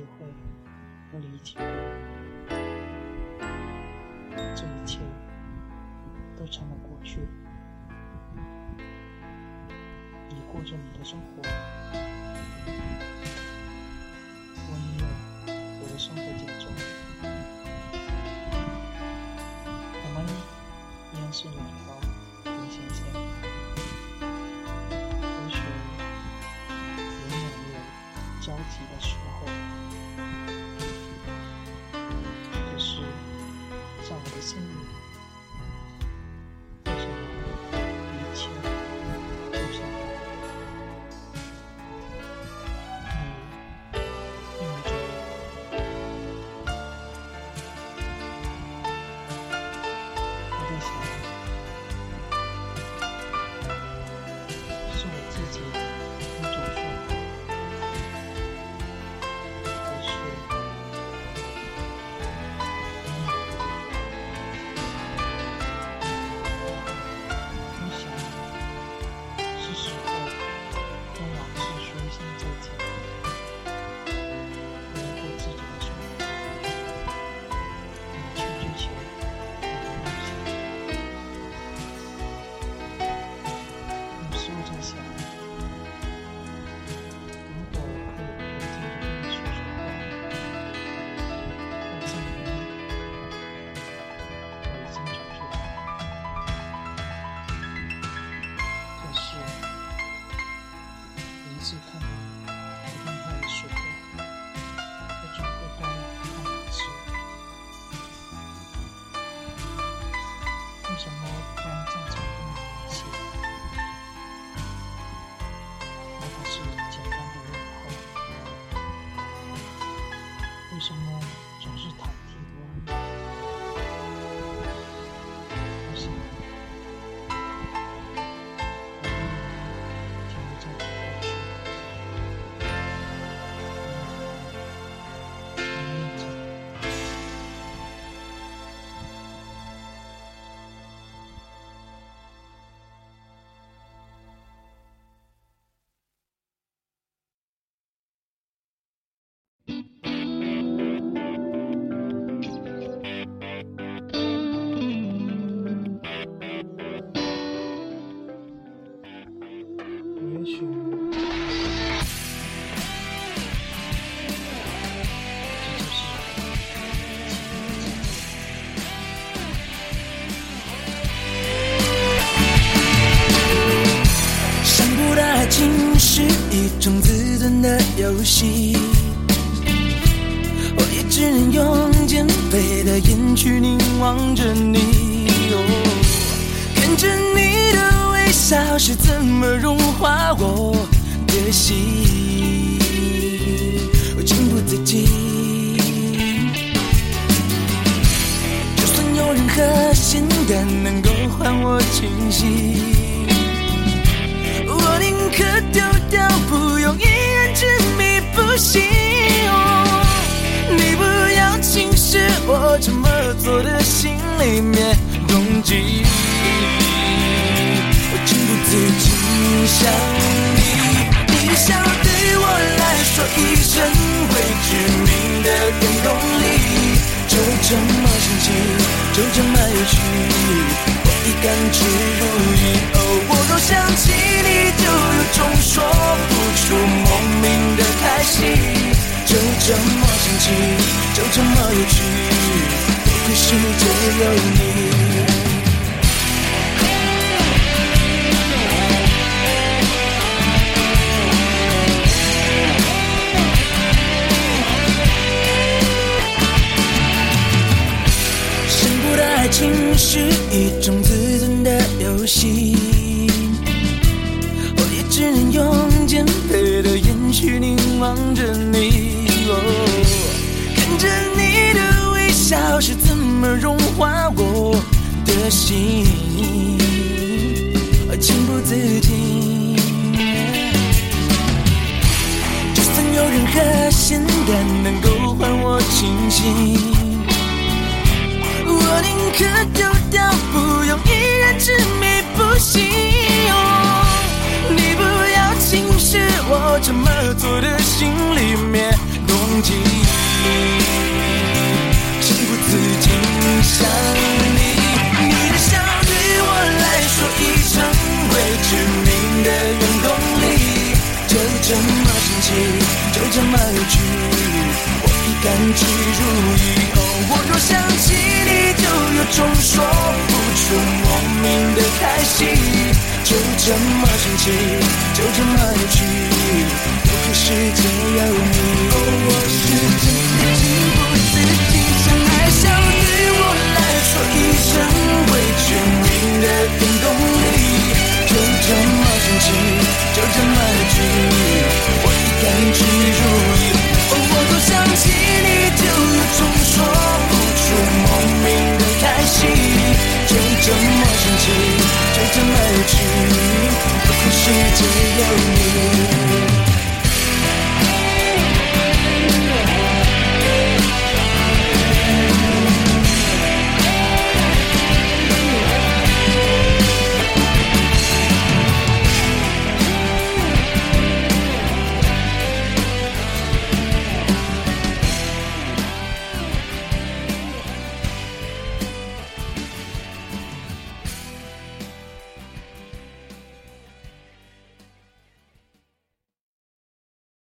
是没有机会和理解，这一切都成了过去。你过着你的生活，我也有我的生活节奏。我们依然是两条平行线，或许永远有交集的时 soon. 种自尊的游戏，我也只能用减肥的眼去凝望着你，看着你的微笑是怎么融化我的心，我情不自禁。就算有任何仙丹能够换我清醒。心。哦你不要轻视我这么做的心里面动机，我情不自禁想你，你笑对我来说一生会致命的原动力，就这么神奇，就这么有趣，我已甘之如饴。哦，我若想起就这么有趣，多亏世界有你。深不到爱情是一种自尊的游戏，我也只能用减肥的眼去凝望着你，心，情不自禁。就算有任何仙丹能够换我清醒。我宁可丢掉，不用一人执迷不醒。你不要轻视我这么做的心里就这么有趣，我已甘之如饴。哦，我若想起你，就有种说不出莫名的开心，就这么神奇，就这么有趣，我可世界有你。哦，我是真的情不自禁，想爱笑对我来说一生会绝命的原动力，就这么神奇，就这么有趣。感激如饴。我都想起你，就有种说不出莫名的开心，就这么神奇，就这么有趣，不可世界有你。